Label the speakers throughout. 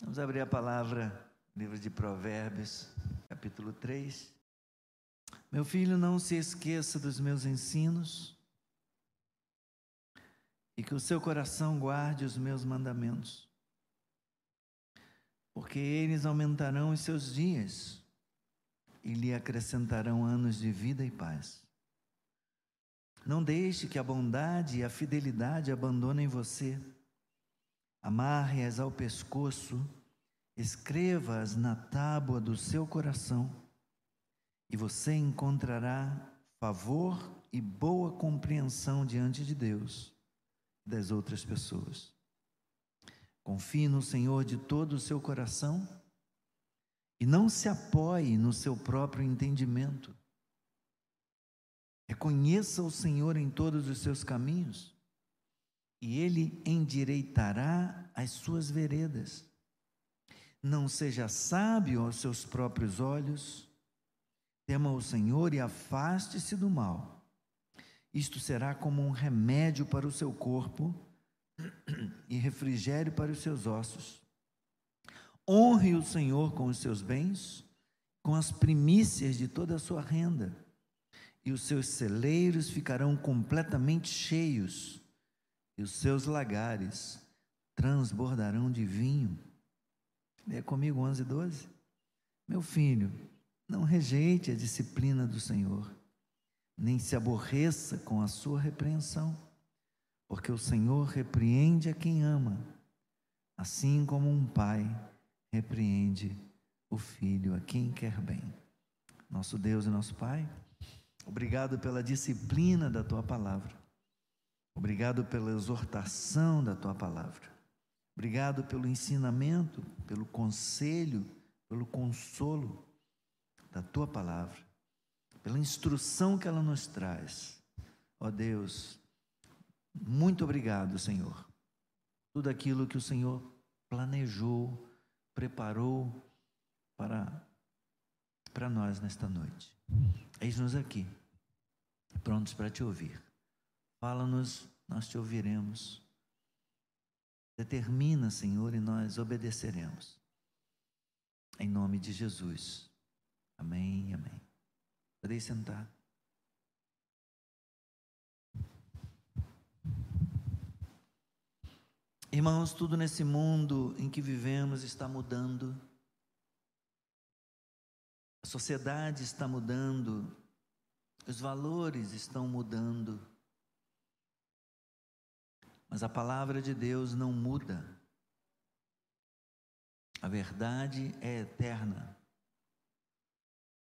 Speaker 1: Vamos abrir a palavra, livro de Provérbios, capítulo 3. Meu filho, não se esqueça dos meus ensinos e que o seu coração guarde os meus mandamentos, porque eles aumentarão os seus dias e lhe acrescentarão anos de vida e paz. Não deixe que a bondade e a fidelidade abandonem você amarre-as ao pescoço, escreva-as na tábua do seu coração, e você encontrará favor e boa compreensão diante de Deus e das outras pessoas. Confie no Senhor de todo o seu coração e não se apoie no seu próprio entendimento. Reconheça o Senhor em todos os seus caminhos e ele endireitará as suas veredas. Não seja sábio aos seus próprios olhos, tema o Senhor e afaste-se do mal. Isto será como um remédio para o seu corpo e refrigério para os seus ossos. Honre o Senhor com os seus bens, com as primícias de toda a sua renda, e os seus celeiros ficarão completamente cheios e os seus lagares transbordarão de vinho. Lê comigo 11 e 12. Meu filho, não rejeite a disciplina do Senhor, nem se aborreça com a sua repreensão, porque o Senhor repreende a quem ama, assim como um pai repreende o filho a quem quer bem. Nosso Deus e nosso Pai, obrigado pela disciplina da tua palavra. Obrigado pela exortação da tua palavra. Obrigado pelo ensinamento, pelo conselho, pelo consolo da tua palavra, pela instrução que ela nos traz. Ó oh Deus, muito obrigado, Senhor. Tudo aquilo que o Senhor planejou, preparou para, para nós nesta noite. Eis-nos aqui, prontos para te ouvir. Fala-nos, nós te ouviremos. Determina, Senhor, e nós obedeceremos. Em nome de Jesus. Amém, amém. Podem sentar. Irmãos, tudo nesse mundo em que vivemos está mudando. A sociedade está mudando. Os valores estão mudando. Mas a palavra de Deus não muda. A verdade é eterna.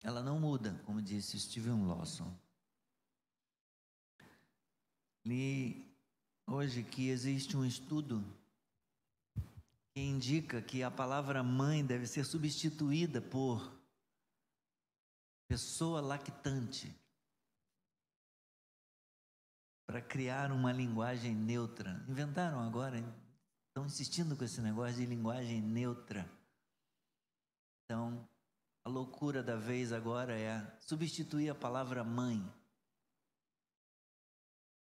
Speaker 1: Ela não muda, como disse Steven Lawson. Li hoje que existe um estudo que indica que a palavra mãe deve ser substituída por pessoa lactante para criar uma linguagem neutra. Inventaram agora, estão insistindo com esse negócio de linguagem neutra. Então, a loucura da vez agora é substituir a palavra mãe.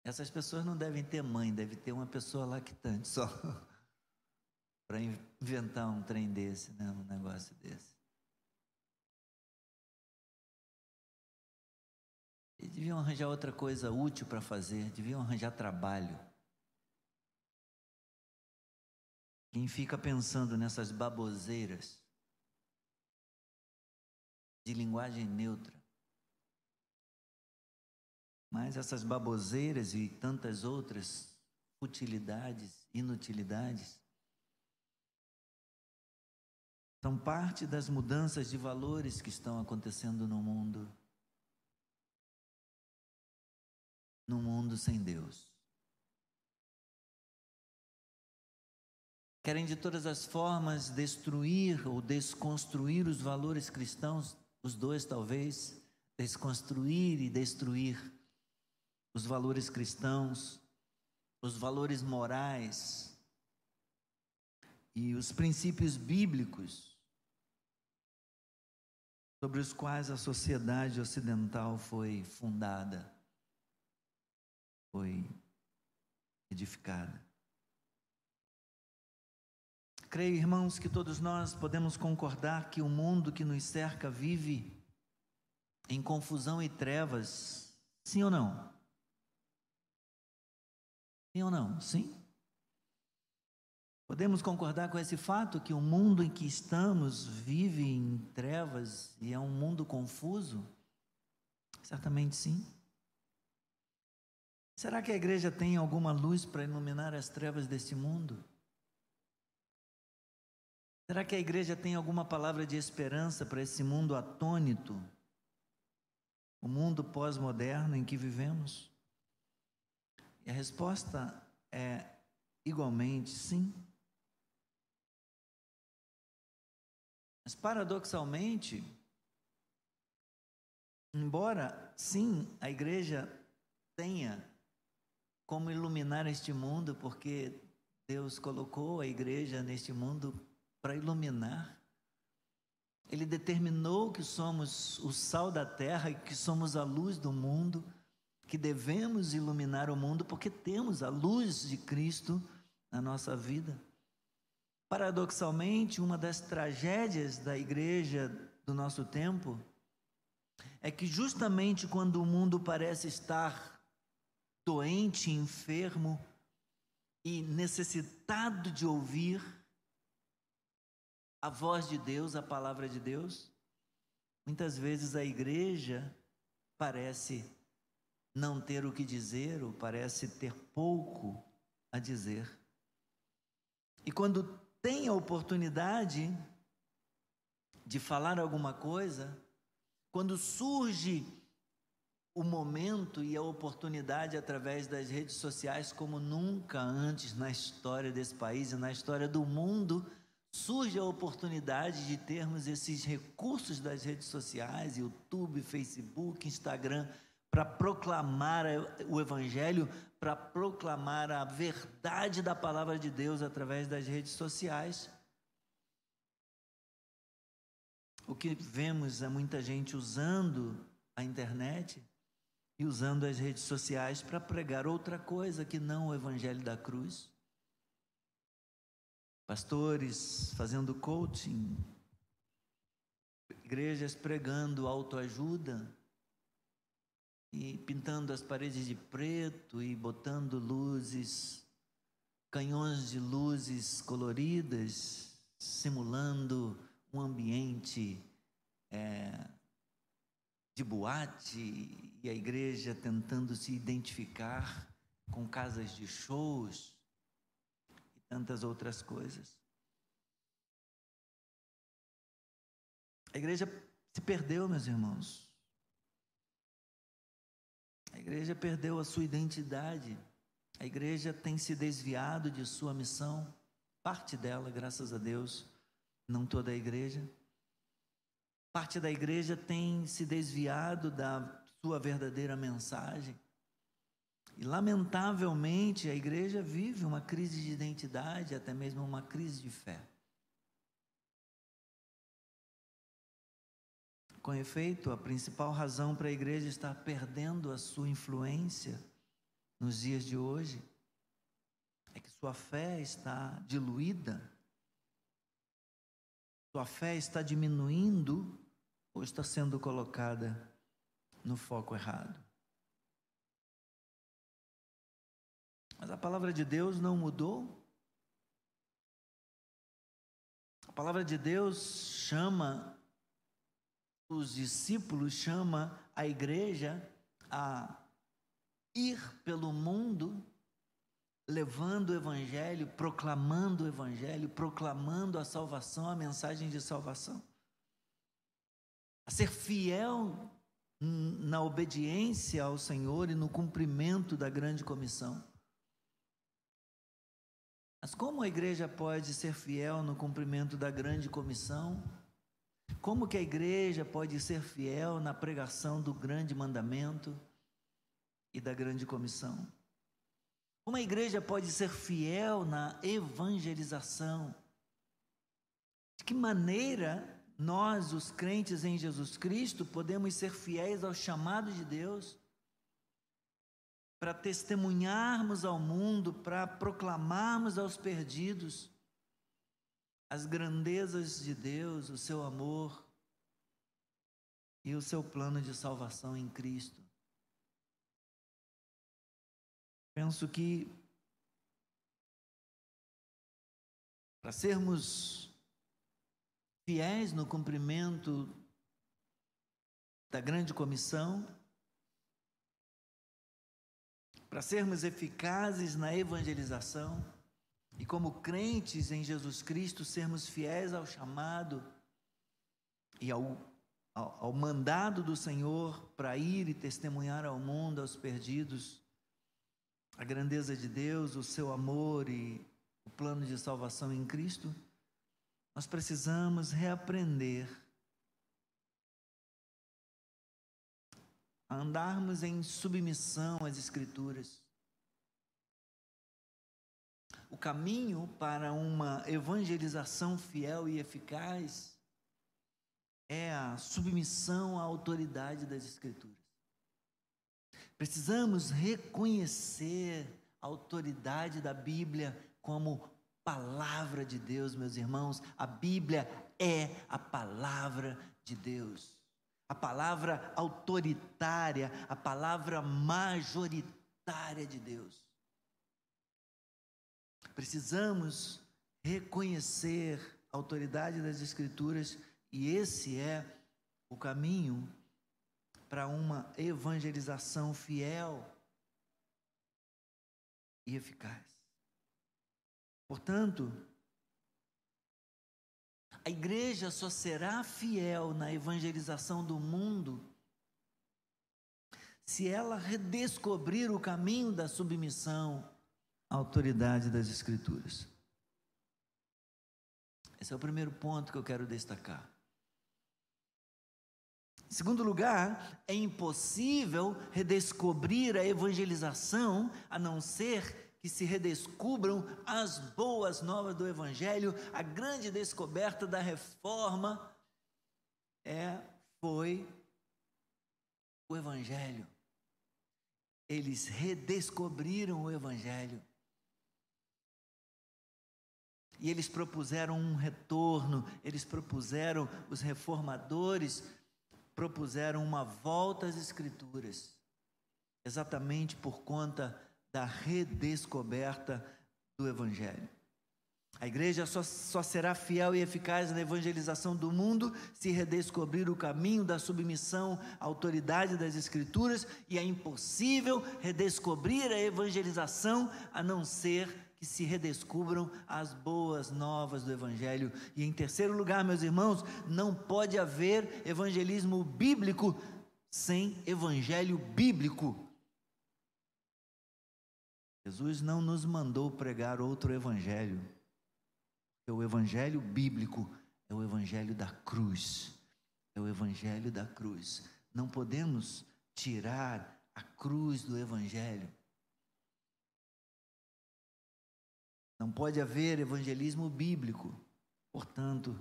Speaker 1: Essas pessoas não devem ter mãe, deve ter uma pessoa lactante só para inventar um trem desse, né, um negócio desse. Eles deviam arranjar outra coisa útil para fazer, deviam arranjar trabalho. Quem fica pensando nessas baboseiras de linguagem neutra, mas essas baboseiras e tantas outras utilidades, inutilidades, são parte das mudanças de valores que estão acontecendo no mundo. No mundo sem Deus. Querem de todas as formas destruir ou desconstruir os valores cristãos, os dois talvez, desconstruir e destruir os valores cristãos, os valores morais e os princípios bíblicos sobre os quais a sociedade ocidental foi fundada foi edificada. Creio, irmãos, que todos nós podemos concordar que o mundo que nos cerca vive em confusão e trevas, sim ou não? Sim ou não? Sim? Podemos concordar com esse fato que o mundo em que estamos vive em trevas e é um mundo confuso? Certamente sim. Será que a igreja tem alguma luz para iluminar as trevas deste mundo? Será que a igreja tem alguma palavra de esperança para esse mundo atônito? O mundo pós-moderno em que vivemos? E a resposta é igualmente sim. Mas paradoxalmente, embora sim a igreja tenha como iluminar este mundo, porque Deus colocou a igreja neste mundo para iluminar. Ele determinou que somos o sal da terra e que somos a luz do mundo, que devemos iluminar o mundo porque temos a luz de Cristo na nossa vida. Paradoxalmente, uma das tragédias da igreja do nosso tempo é que justamente quando o mundo parece estar doente, enfermo e necessitado de ouvir a voz de Deus, a palavra de Deus, muitas vezes a igreja parece não ter o que dizer ou parece ter pouco a dizer. E quando tem a oportunidade de falar alguma coisa, quando surge o momento e a oportunidade através das redes sociais, como nunca antes na história desse país e na história do mundo, surge a oportunidade de termos esses recursos das redes sociais, YouTube, Facebook, Instagram, para proclamar o Evangelho, para proclamar a verdade da palavra de Deus através das redes sociais. O que vemos é muita gente usando a internet e usando as redes sociais para pregar outra coisa que não o Evangelho da cruz. Pastores fazendo coaching, igrejas pregando autoajuda e pintando as paredes de preto e botando luzes, canhões de luzes coloridas, simulando um ambiente é, de boate e a igreja tentando se identificar com casas de shows tantas outras coisas. A igreja se perdeu, meus irmãos. A igreja perdeu a sua identidade. A igreja tem se desviado de sua missão. Parte dela, graças a Deus, não toda a igreja. Parte da igreja tem se desviado da sua verdadeira mensagem. E, lamentavelmente, a igreja vive uma crise de identidade, até mesmo uma crise de fé. Com efeito, a principal razão para a igreja estar perdendo a sua influência nos dias de hoje é que sua fé está diluída, sua fé está diminuindo ou está sendo colocada no foco errado. Mas a palavra de Deus não mudou. A palavra de Deus chama os discípulos, chama a igreja a ir pelo mundo levando o evangelho, proclamando o evangelho, proclamando a salvação, a mensagem de salvação. A ser fiel na obediência ao Senhor e no cumprimento da grande comissão. Mas como a igreja pode ser fiel no cumprimento da grande comissão? Como que a igreja pode ser fiel na pregação do grande mandamento e da grande comissão? Como a igreja pode ser fiel na evangelização? De que maneira nós, os crentes em Jesus Cristo, podemos ser fiéis ao chamado de Deus para testemunharmos ao mundo, para proclamarmos aos perdidos as grandezas de Deus, o seu amor e o seu plano de salvação em Cristo. Penso que para sermos fiéis no cumprimento da grande comissão, para sermos eficazes na evangelização e, como crentes em Jesus Cristo, sermos fiéis ao chamado e ao, ao, ao mandado do Senhor para ir e testemunhar ao mundo, aos perdidos, a grandeza de Deus, o seu amor e o plano de salvação em Cristo, nós precisamos reaprender a andarmos em submissão às Escrituras. O caminho para uma evangelização fiel e eficaz é a submissão à autoridade das Escrituras. Precisamos reconhecer a autoridade da Bíblia como palavra de Deus, meus irmãos. A Bíblia é a palavra de Deus a palavra autoritária, a palavra majoritária de Deus. Precisamos reconhecer a autoridade das Escrituras e esse é o caminho para uma evangelização fiel e eficaz. Portanto, a igreja só será fiel na evangelização do mundo se ela redescobrir o caminho da submissão à autoridade das Escrituras. Esse é o primeiro ponto que eu quero destacar. Em segundo lugar, é impossível redescobrir a evangelização a não ser que se redescubram as boas novas do Evangelho, a grande descoberta da reforma é, foi o Evangelho. Eles redescobriram o Evangelho. E eles propuseram um retorno, eles propuseram, os reformadores propuseram uma volta às Escrituras, exatamente por conta da redescoberta do Evangelho. A igreja só, só, será fiel e eficaz na evangelização do mundo se redescobrir o caminho da submissão à autoridade das Escrituras, e é impossível redescobrir a evangelização a não ser que se redescubram as boas novas do Evangelho. E em terceiro lugar, meus irmãos, não pode haver evangelismo bíblico sem evangelho bíblico. Jesus não nos mandou pregar outro evangelho. O evangelho bíblico é o evangelho da cruz. É o evangelho da cruz. Não podemos tirar a cruz do evangelho. Não pode haver evangelismo bíblico, portanto,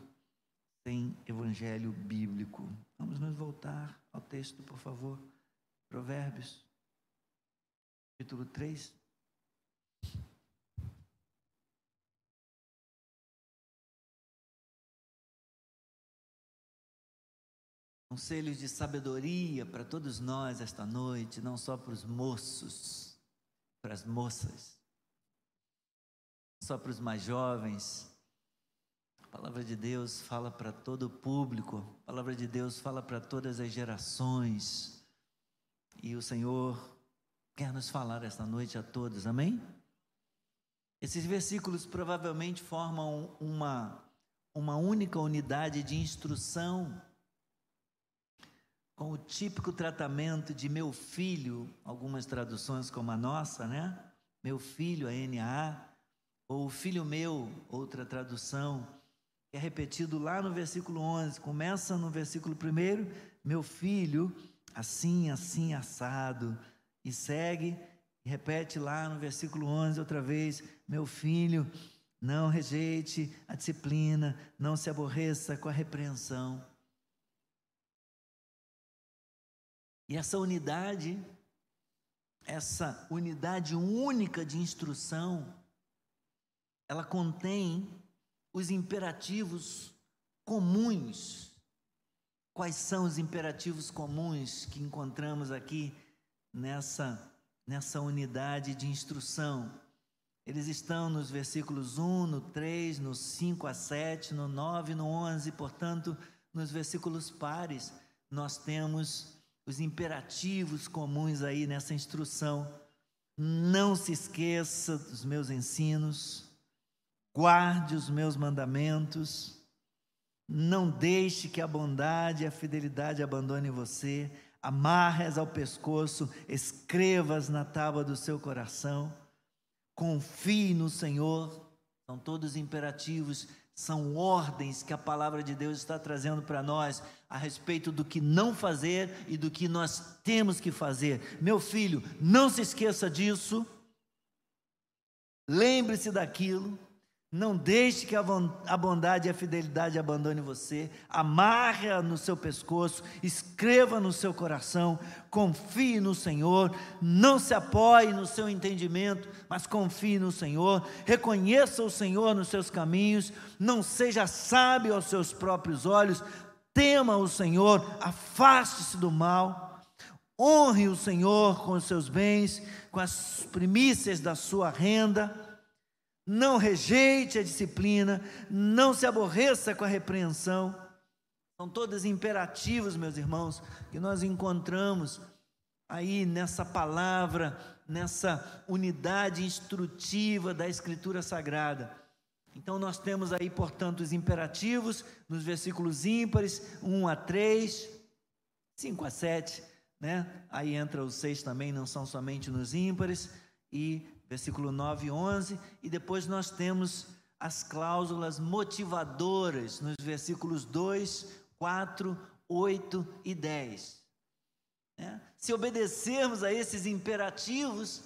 Speaker 1: sem evangelho bíblico. Vamos nos voltar ao texto, por favor. Provérbios, capítulo 3. Conselhos de sabedoria para todos nós esta noite, não só para os moços, para as moças, só para os mais jovens. A palavra de Deus fala para todo o público, a palavra de Deus fala para todas as gerações. E o Senhor quer nos falar esta noite a todos, amém? Esses versículos provavelmente formam uma, uma única unidade de instrução com o típico tratamento de meu filho, algumas traduções como a nossa, né? Meu filho, a NA, ou filho meu, outra tradução, é repetido lá no versículo 11, começa no versículo 1, meu filho, assim, assim, assado, e segue, e repete lá no versículo 11 outra vez, meu filho, não rejeite a disciplina, não se aborreça com a repreensão. E essa unidade, essa unidade única de instrução, ela contém os imperativos comuns. Quais são os imperativos comuns que encontramos aqui nessa, nessa unidade de instrução? Eles estão nos versículos 1, no 3, no 5 a 7, no 9, no 11, portanto, nos versículos pares, nós temos os imperativos comuns aí nessa instrução. Não se esqueça dos meus ensinos, guarde os meus mandamentos, não deixe que a bondade e a fidelidade abandone você, amarre-as ao pescoço, escreva-as na tábua do seu coração confie no Senhor. São todos imperativos, são ordens que a palavra de Deus está trazendo para nós a respeito do que não fazer e do que nós temos que fazer. Meu filho, não se esqueça disso. Lembre-se daquilo. Não deixe que a bondade e a fidelidade abandone você. Amarre-a no seu pescoço, escreva no seu coração, confie no Senhor. Não se apoie no seu entendimento, mas confie no Senhor. Reconheça o Senhor nos seus caminhos. Não seja sábio aos seus próprios olhos. Tema o Senhor, afaste-se do mal. Honre o Senhor com os seus bens, com as primícias da sua renda não rejeite a disciplina, não se aborreça com a repreensão. São todos imperativos, meus irmãos, que nós encontramos aí nessa palavra, nessa unidade instrutiva da Escritura Sagrada. Então nós temos aí, portanto, os imperativos nos versículos ímpares, 1 a 3, 5 a 7, né? Aí entra os 6 também, não são somente nos ímpares, e versículo 9 e 11, e depois nós temos as cláusulas motivadoras nos versículos 2, 4, 8 e 10. É? Se obedecermos a esses imperativos,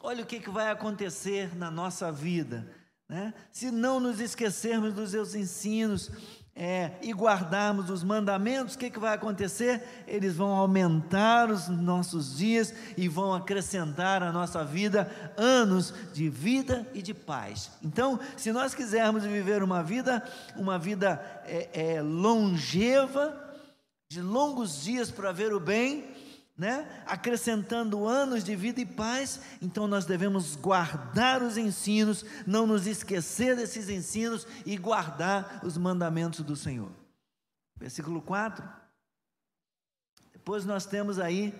Speaker 1: olha o que, que vai acontecer na nossa vida. Né? Se não nos esquecermos dos seus ensinos, é, e guardarmos os mandamentos, o que, que vai acontecer? Eles vão aumentar os nossos dias e vão acrescentar à nossa vida anos de vida e de paz. Então, se nós quisermos viver uma vida, uma vida é, é, longeva, de longos dias para ver o bem, né? acrescentando anos de vida e paz, então nós devemos guardar os ensinos, não nos esquecer desses ensinos e guardar os mandamentos do Senhor. Versículo 4. Depois nós temos aí,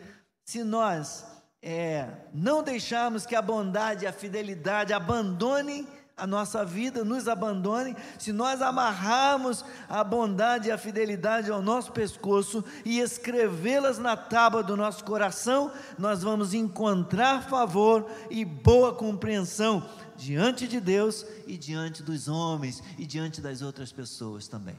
Speaker 1: se nós é, não deixarmos que a bondade e a fidelidade abandonem a nossa vida, nos abandone, se nós amarrarmos a bondade e a fidelidade ao nosso pescoço e escrevê-las na tábua do nosso coração, nós vamos encontrar favor e boa compreensão diante de Deus e diante dos homens e diante das outras pessoas também.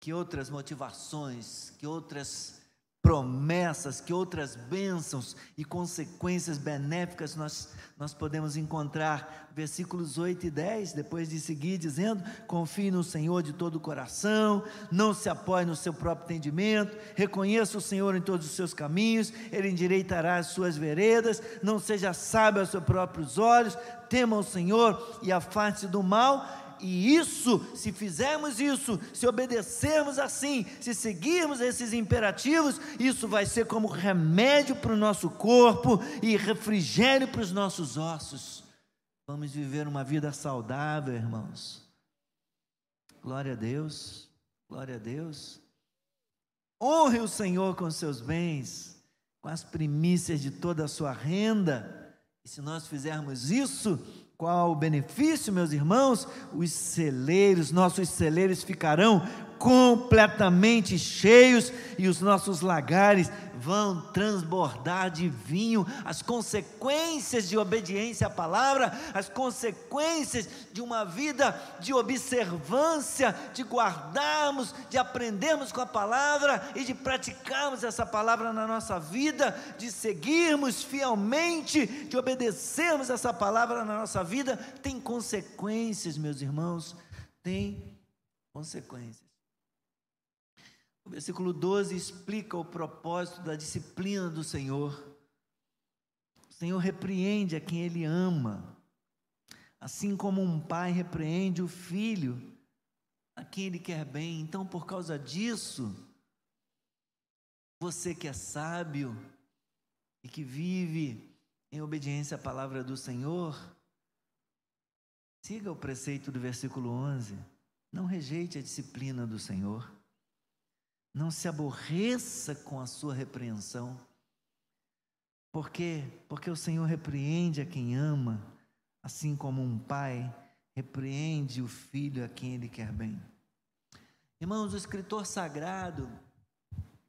Speaker 1: Que outras motivações, que outras promessas, que outras bênçãos e consequências benéficas nós, nós podemos encontrar. Versículos 8 e 10, depois de seguir dizendo: confie no Senhor de todo o coração, não se apoie no seu próprio entendimento, reconheça o Senhor em todos os seus caminhos, Ele endireitará as suas veredas, não seja sábio aos seus próprios olhos, tema o Senhor e afaste do mal e isso, se fizermos isso, se obedecermos assim, se seguirmos esses imperativos, isso vai ser como remédio para o nosso corpo e refrigério para os nossos ossos. Vamos viver uma vida saudável, irmãos. Glória a Deus, glória a Deus. Honre o Senhor com seus bens, com as primícias de toda a sua renda. E se nós fizermos isso, qual o benefício, meus irmãos? Os celeiros, nossos celeiros ficarão completamente cheios e os nossos lagares vão transbordar de vinho. As consequências de obediência à palavra, as consequências de uma vida de observância, de guardarmos, de aprendermos com a palavra e de praticarmos essa palavra na nossa vida, de seguirmos fielmente, de obedecermos essa palavra na nossa vida, tem consequências, meus irmãos, tem consequências. O versículo 12 explica o propósito da disciplina do Senhor. O Senhor repreende a quem Ele ama. Assim como um pai repreende o filho a quem ele quer bem. Então, por causa disso, você que é sábio e que vive em obediência à palavra do Senhor, siga o preceito do versículo 11. Não rejeite a disciplina do Senhor. Não se aborreça com a sua repreensão. Por quê? Porque o Senhor repreende a quem ama assim como um pai repreende o filho a quem ele quer bem. Irmãos, o escritor sagrado,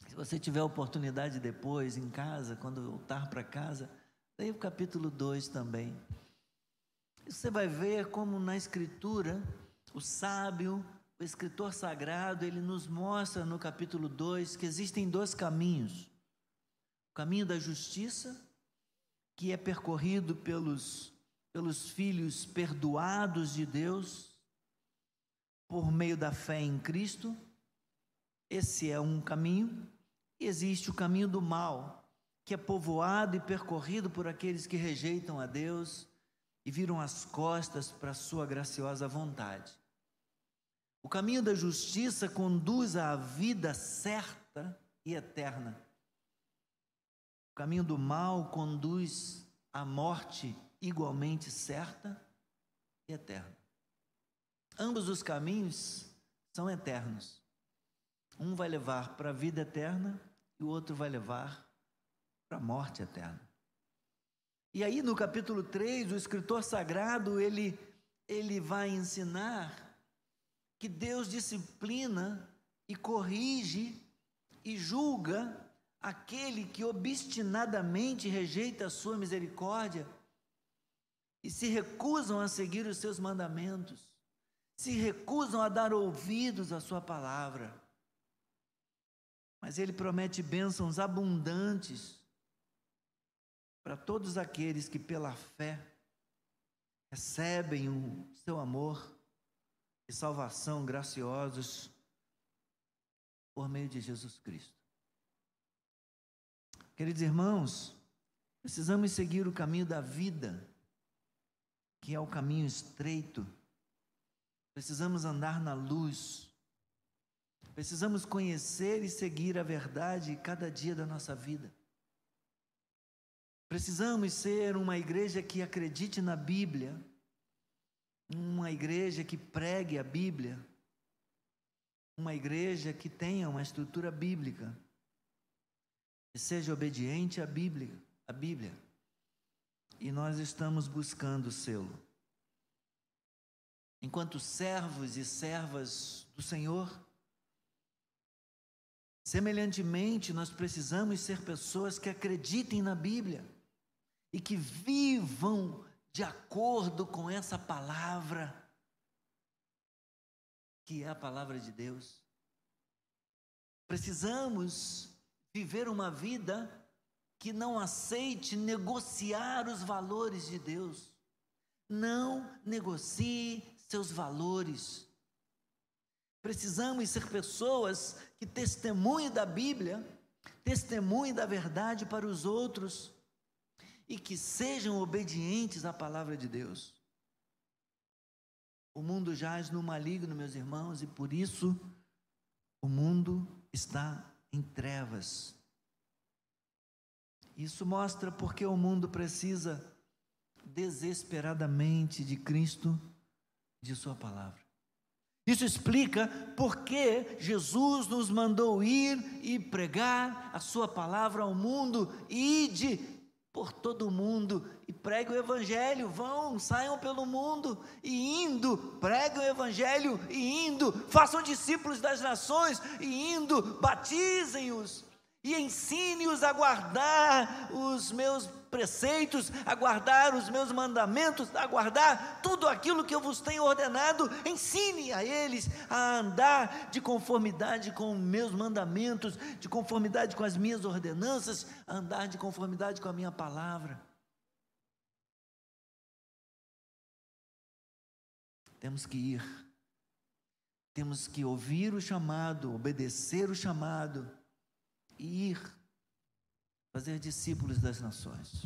Speaker 1: se você tiver oportunidade depois, em casa, quando voltar para casa, leia o capítulo 2 também. Você vai ver como na escritura, o sábio, o escritor sagrado, ele nos mostra no capítulo 2 que existem dois caminhos. O caminho da justiça, que é percorrido pelos pelos filhos perdoados de Deus por meio da fé em Cristo. Esse é um caminho. E existe o caminho do mal, que é povoado e percorrido por aqueles que rejeitam a Deus e viram as costas para a sua graciosa vontade. O caminho da justiça conduz à vida certa e eterna. O caminho do mal conduz à morte igualmente certa e eterna. Ambos os caminhos são eternos. Um vai levar para a vida eterna e o outro vai levar para a morte eterna. E aí no capítulo 3, o escritor sagrado, ele ele vai ensinar que Deus disciplina e corrige e julga aquele que obstinadamente rejeita a sua misericórdia e se recusam a seguir os seus mandamentos, se recusam a dar ouvidos à Sua palavra. Mas Ele promete bênçãos abundantes para todos aqueles que, pela fé, recebem o seu amor e salvação graciosos por meio de Jesus Cristo. Queridos irmãos, precisamos seguir o caminho da vida que é o caminho estreito. Precisamos andar na luz. Precisamos conhecer e seguir a verdade cada dia da nossa vida. Precisamos ser uma igreja que acredite na Bíblia, uma igreja que pregue a Bíblia, uma igreja que tenha uma estrutura bíblica, que seja obediente à Bíblia, à Bíblia. E nós estamos buscando o selo. Enquanto servos e servas do Senhor, semelhantemente, nós precisamos ser pessoas que acreditem na Bíblia e que vivam de acordo com essa palavra, que é a palavra de Deus. Precisamos viver uma vida que não aceite negociar os valores de Deus. Não negocie seus valores. Precisamos ser pessoas que testemunhem da Bíblia, testemunhem da verdade para os outros e que sejam obedientes à palavra de Deus. O mundo jaz no maligno, meus irmãos, e por isso o mundo está em trevas. Isso mostra porque o mundo precisa desesperadamente de Cristo, de Sua palavra. Isso explica porque Jesus nos mandou ir e pregar a Sua palavra ao mundo, ide por todo o mundo e pregue o Evangelho. Vão, saiam pelo mundo e indo, pregue o Evangelho e indo, façam discípulos das nações e indo, batizem-os e ensine-os a guardar os meus preceitos, a guardar os meus mandamentos, a guardar tudo aquilo que eu vos tenho ordenado. Ensine a eles a andar de conformidade com meus mandamentos, de conformidade com as minhas ordenanças, a andar de conformidade com a minha palavra. Temos que ir, temos que ouvir o chamado, obedecer o chamado e ir fazer discípulos das nações,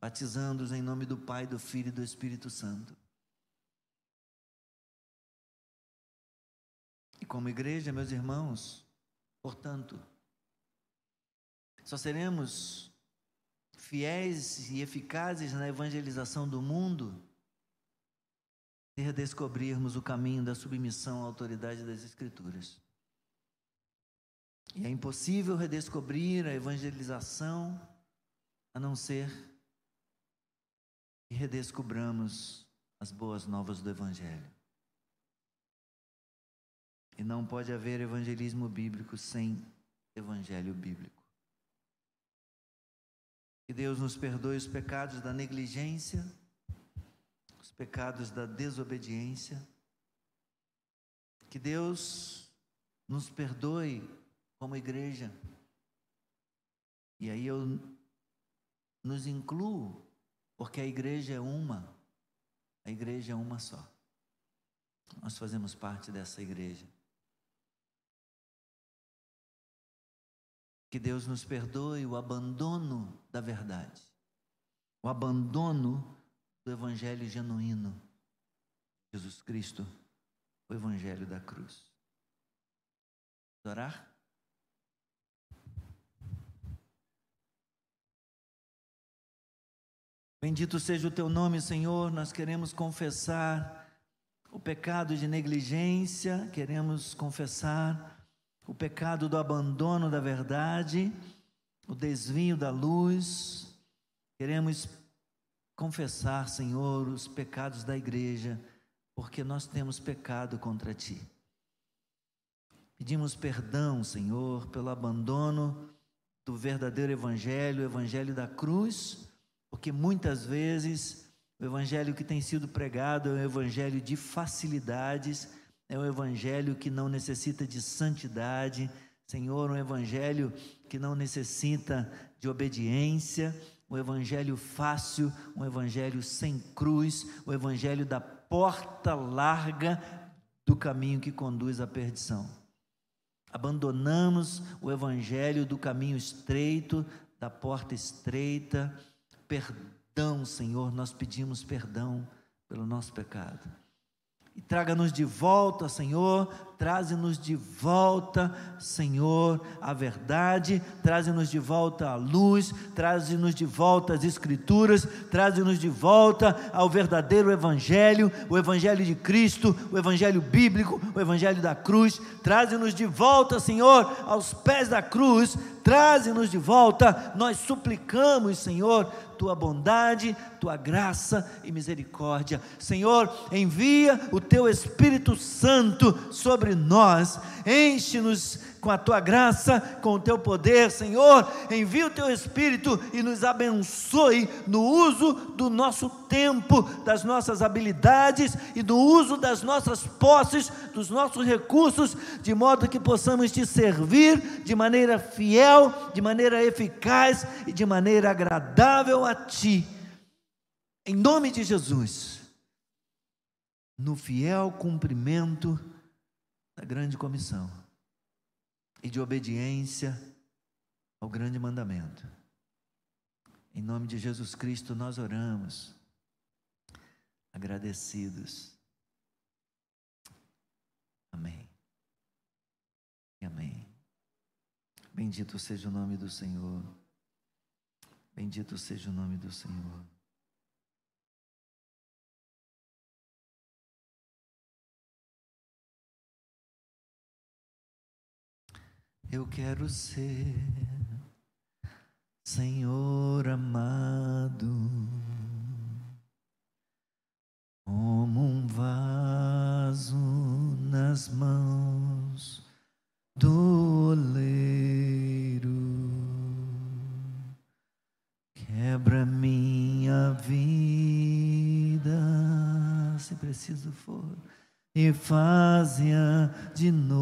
Speaker 1: batizando-os em nome do Pai, do Filho e do Espírito Santo. E como igreja, meus irmãos, portanto, só seremos fiéis e eficazes na evangelização do mundo se redescobrirmos o caminho da submissão à autoridade das Escrituras. E é impossível redescobrir a evangelização a não ser que redescobramos as boas novas do Evangelho. E não pode haver evangelismo bíblico sem evangelho bíblico. Que Deus nos perdoe os pecados da negligência, os pecados da desobediência. Que Deus nos perdoe como igreja. E aí eu nos incluo, porque a igreja é uma, a igreja é uma só. Nós fazemos parte dessa igreja. Que Deus nos perdoe o abandono da verdade, o abandono do evangelho genuíno. Jesus Cristo, o evangelho da cruz. Orar? Bendito seja o teu nome, Senhor. Nós queremos confessar o pecado de negligência, queremos confessar o pecado do abandono da verdade, o desvio da luz. Queremos confessar, Senhor, os pecados da igreja, porque nós temos pecado contra ti. Pedimos perdão, Senhor, pelo abandono do verdadeiro evangelho, o evangelho da cruz, porque muitas vezes o evangelho que tem sido pregado é um evangelho de facilidades é um evangelho que não necessita de santidade, Senhor, um evangelho que não necessita de obediência, um evangelho fácil, um evangelho sem cruz, o evangelho da porta larga do caminho que conduz à perdição. Abandonamos o evangelho do caminho estreito, da porta estreita. Perdão, Senhor, nós pedimos perdão pelo nosso pecado. E traga-nos de volta, Senhor, traze-nos de volta, Senhor, a verdade, traze-nos de volta a luz, traze-nos de volta as Escrituras, traze-nos de volta ao verdadeiro Evangelho, o Evangelho de Cristo, o Evangelho bíblico, o Evangelho da cruz, traze-nos de volta, Senhor, aos pés da cruz, traze-nos de volta, nós suplicamos, Senhor, tua bondade, tua graça e misericórdia. Senhor, envia o teu Espírito Santo sobre nós, enche-nos com a tua graça, com o teu poder, Senhor, envia o teu Espírito e nos abençoe no uso do nosso tempo, das nossas habilidades e do uso das nossas posses, dos nossos recursos, de modo que possamos te servir de maneira fiel, de maneira eficaz e de maneira agradável a ti. Em nome de Jesus, no fiel cumprimento da grande comissão e de obediência ao grande mandamento. Em nome de Jesus Cristo nós oramos, agradecidos. Amém. Amém. Bendito seja o nome do Senhor. Bendito seja o nome do Senhor. Eu quero ser, Senhor amado, como um vaso nas mãos do oleiro. Quebra minha vida, se preciso for, e faz-a de novo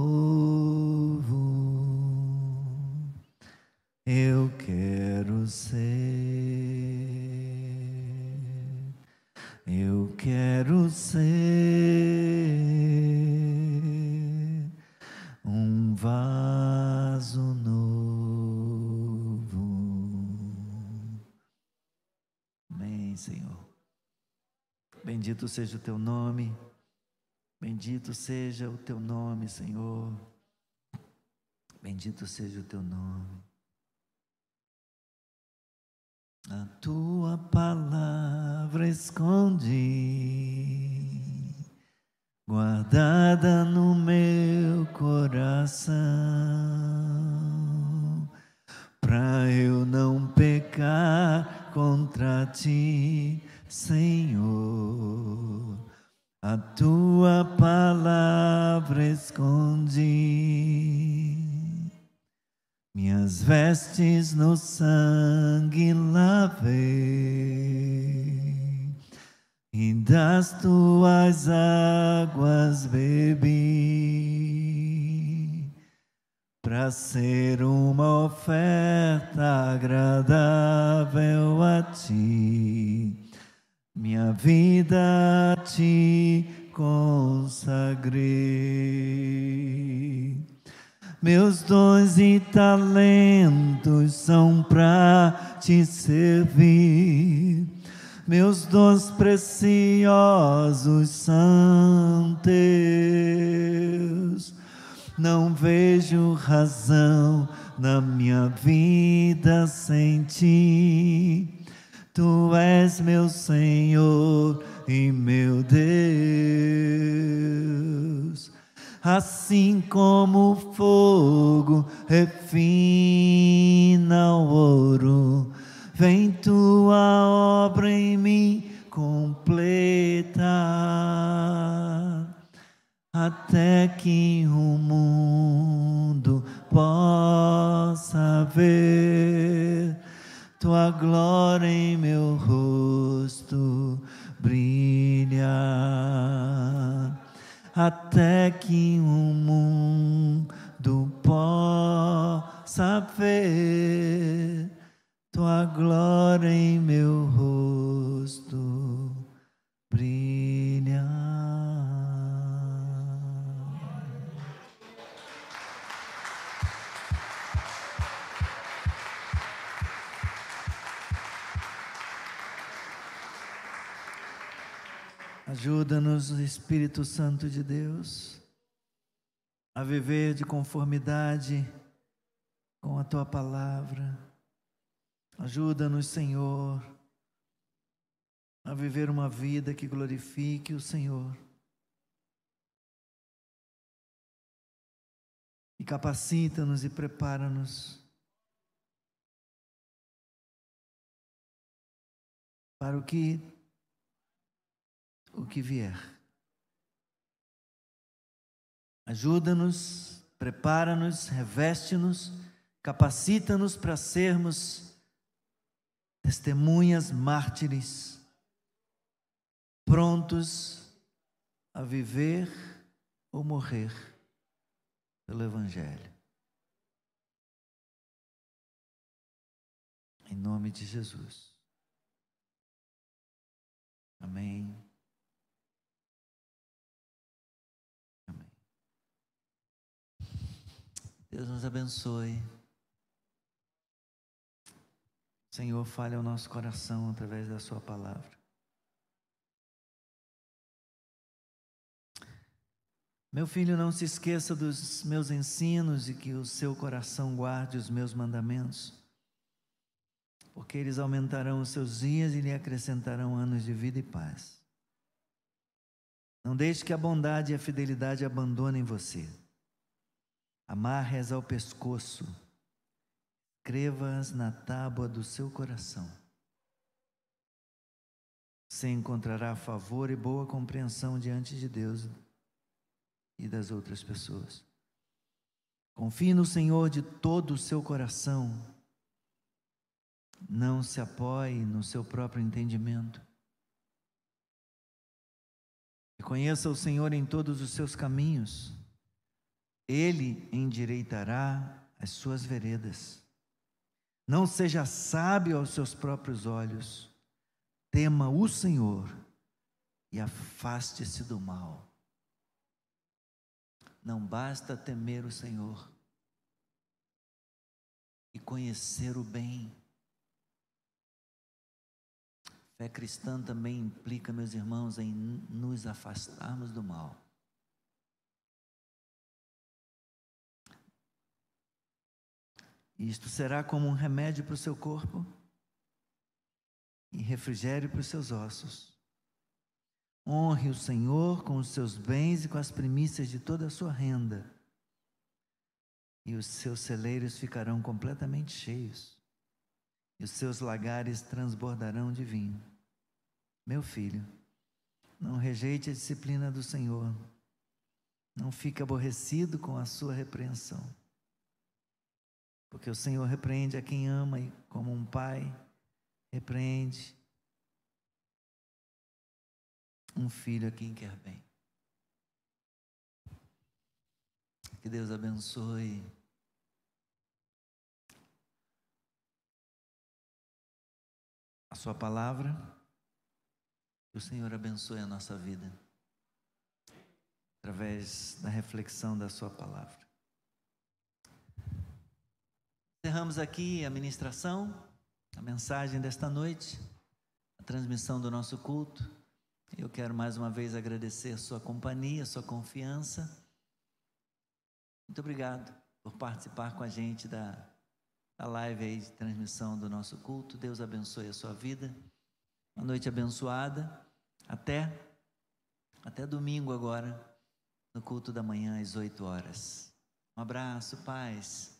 Speaker 1: seja o teu nome, bendito. Seja o teu nome, Senhor. Bendito seja o teu nome. A tua palavra escondi, guardada no meu coração, para eu não pecar contra ti, Senhor. A tua palavra escondi. Minhas vestes no sangue lavei, e das tuas águas bebi, para ser uma oferta agradável a ti. Minha vida ti consagrei meus dons e talentos são para te servir. Meus dons preciosos são teus. Não vejo razão na minha vida sem ti. Tu és meu Senhor e meu Deus. Assim como o fogo refina o ouro, vem tua obra em mim completa, até que o mundo possa ver tua glória em meu rosto brilhar até que o mundo possa ver tua glória em meu rosto Ajuda-nos, Espírito Santo de Deus, a viver de conformidade com a tua palavra. Ajuda-nos, Senhor, a viver uma vida que glorifique o Senhor. E capacita-nos e prepara-nos para o que o que vier. Ajuda-nos, prepara-nos, reveste-nos, capacita-nos para sermos testemunhas mártires, prontos a viver ou morrer pelo Evangelho. Em nome de Jesus. Amém. Deus nos abençoe. Senhor, fale ao nosso coração através da Sua palavra. Meu filho, não se esqueça dos meus ensinos e que o seu coração guarde os meus mandamentos, porque eles aumentarão os seus dias e lhe acrescentarão anos de vida e paz. Não deixe que a bondade e a fidelidade abandonem você. Amarre-as ao pescoço, escreva-as na tábua do seu coração. Você encontrará favor e boa compreensão diante de Deus e das outras pessoas. Confie no Senhor de todo o seu coração. Não se apoie no seu próprio entendimento. Reconheça o Senhor em todos os seus caminhos ele endireitará as suas veredas. Não seja sábio aos seus próprios olhos, tema o Senhor e afaste-se do mal. Não basta temer o Senhor e conhecer o bem. Fé cristã também implica, meus irmãos, em nos afastarmos do mal. Isto será como um remédio para o seu corpo e refrigério para os seus ossos. Honre o Senhor com os seus bens e com as primícias de toda a sua renda, e os seus celeiros ficarão completamente cheios, e os seus lagares transbordarão de vinho. Meu filho, não rejeite a disciplina do Senhor, não fique aborrecido com a sua repreensão, porque o Senhor repreende a quem ama e, como um pai, repreende um filho a quem quer bem. Que Deus abençoe. A Sua palavra, que o Senhor abençoe a nossa vida, através da reflexão da Sua palavra. Encerramos aqui a ministração, a mensagem desta noite, a transmissão do nosso culto. Eu quero mais uma vez agradecer a sua companhia, a sua confiança. Muito obrigado por participar com a gente da, da live aí de transmissão do nosso culto. Deus abençoe a sua vida. Uma noite abençoada. Até até domingo agora, no culto da manhã às 8 horas. Um abraço, paz.